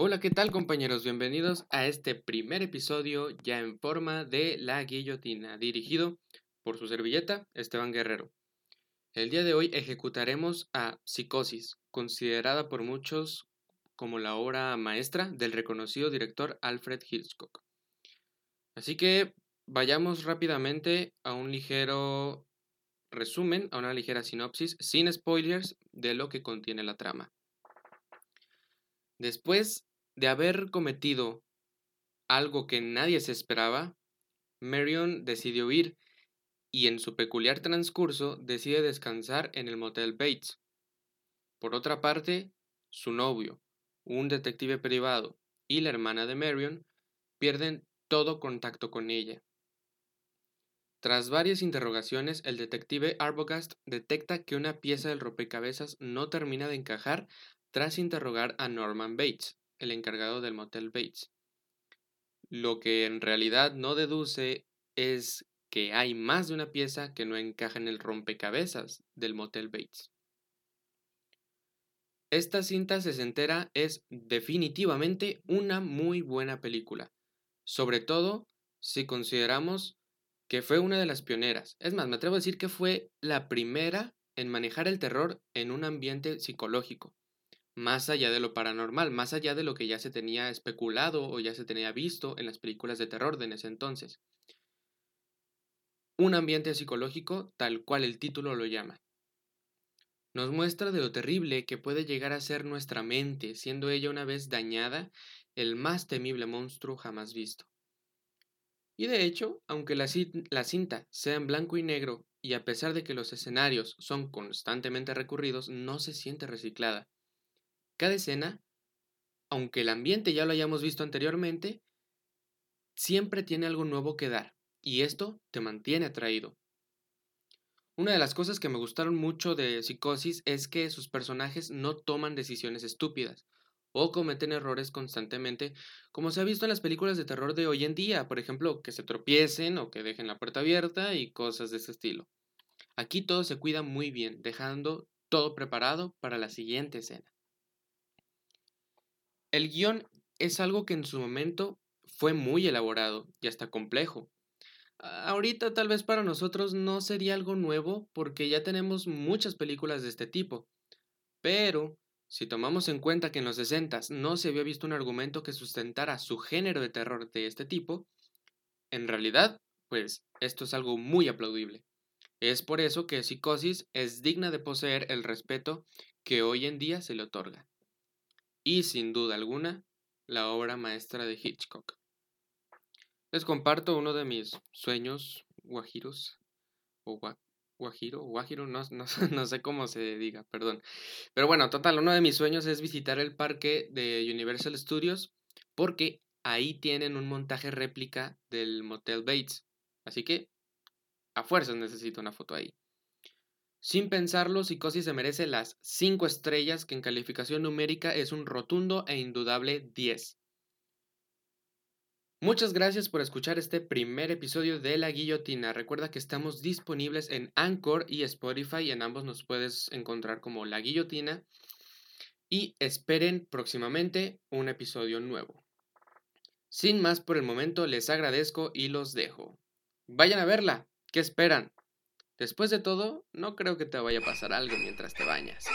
Hola, ¿qué tal compañeros? Bienvenidos a este primer episodio ya en forma de La Guillotina, dirigido por su servilleta Esteban Guerrero. El día de hoy ejecutaremos a Psicosis, considerada por muchos como la obra maestra del reconocido director Alfred Hitchcock. Así que vayamos rápidamente a un ligero resumen, a una ligera sinopsis, sin spoilers, de lo que contiene la trama. Después de haber cometido algo que nadie se esperaba, Marion decidió ir y en su peculiar transcurso decide descansar en el motel Bates. Por otra parte, su novio, un detective privado y la hermana de Marion pierden todo contacto con ella. Tras varias interrogaciones, el detective Arbogast detecta que una pieza del rompecabezas no termina de encajar tras interrogar a Norman Bates, el encargado del motel Bates. Lo que en realidad no deduce es que hay más de una pieza que no encaja en el rompecabezas del motel Bates. Esta cinta sesentera es definitivamente una muy buena película, sobre todo si consideramos que fue una de las pioneras. Es más, me atrevo a decir que fue la primera en manejar el terror en un ambiente psicológico más allá de lo paranormal, más allá de lo que ya se tenía especulado o ya se tenía visto en las películas de terror de en ese entonces. Un ambiente psicológico tal cual el título lo llama. Nos muestra de lo terrible que puede llegar a ser nuestra mente, siendo ella una vez dañada el más temible monstruo jamás visto. Y de hecho, aunque la, cinta sea en blanco y negro, y a pesar de que los escenarios son constantemente recurridos, no se siente reciclada cada escena, aunque el ambiente ya lo hayamos visto anteriormente, siempre tiene algo nuevo que dar, y esto te mantiene atraído. Una de las cosas que me gustaron mucho de Psicosis es que sus personajes no toman decisiones estúpidas o cometen errores constantemente, como se ha visto en las películas de terror de hoy en día, por ejemplo, que se tropiecen o que dejen la puerta abierta y cosas de ese estilo. Aquí todo se cuida muy bien, dejando todo preparado para la siguiente escena. El guion es algo que en su momento fue muy elaborado y hasta complejo. Ahorita tal vez para nosotros no sería algo nuevo porque ya tenemos muchas películas de este tipo. Pero, si tomamos en cuenta que en los 60 no se había visto un argumento que sustentara su género de terror de este tipo, en realidad, pues esto es algo muy aplaudible. Es por eso que Psicosis es digna de poseer el respeto que hoy en día se le otorga y sin duda alguna la obra maestra de Hitchcock. Les comparto uno de mis sueños guajiros o guajiro, guajiro, no, no, sé cómo se diga, perdón. Pero bueno, total, uno de mis sueños es visitar el parque de Universal Studios porque ahí tienen un montaje réplica del Motel Bates. Así que a fuerzas necesito una foto ahí. Sin pensarlo, Psicosis se merece las 5 estrellas que en calificación numérica es un rotundo e indudable 10. Muchas gracias por escuchar este primer episodio de La Guillotina. Recuerda que estamos disponibles en Anchor y Spotify. En ambos nos puedes encontrar como La Guillotina. Y esperen próximamente un episodio nuevo. Sin más por el momento, les agradezco y los dejo. Vayan a verla. ¿Qué esperan? Después de todo, no creo que te vaya a pasar algo mientras te bañas.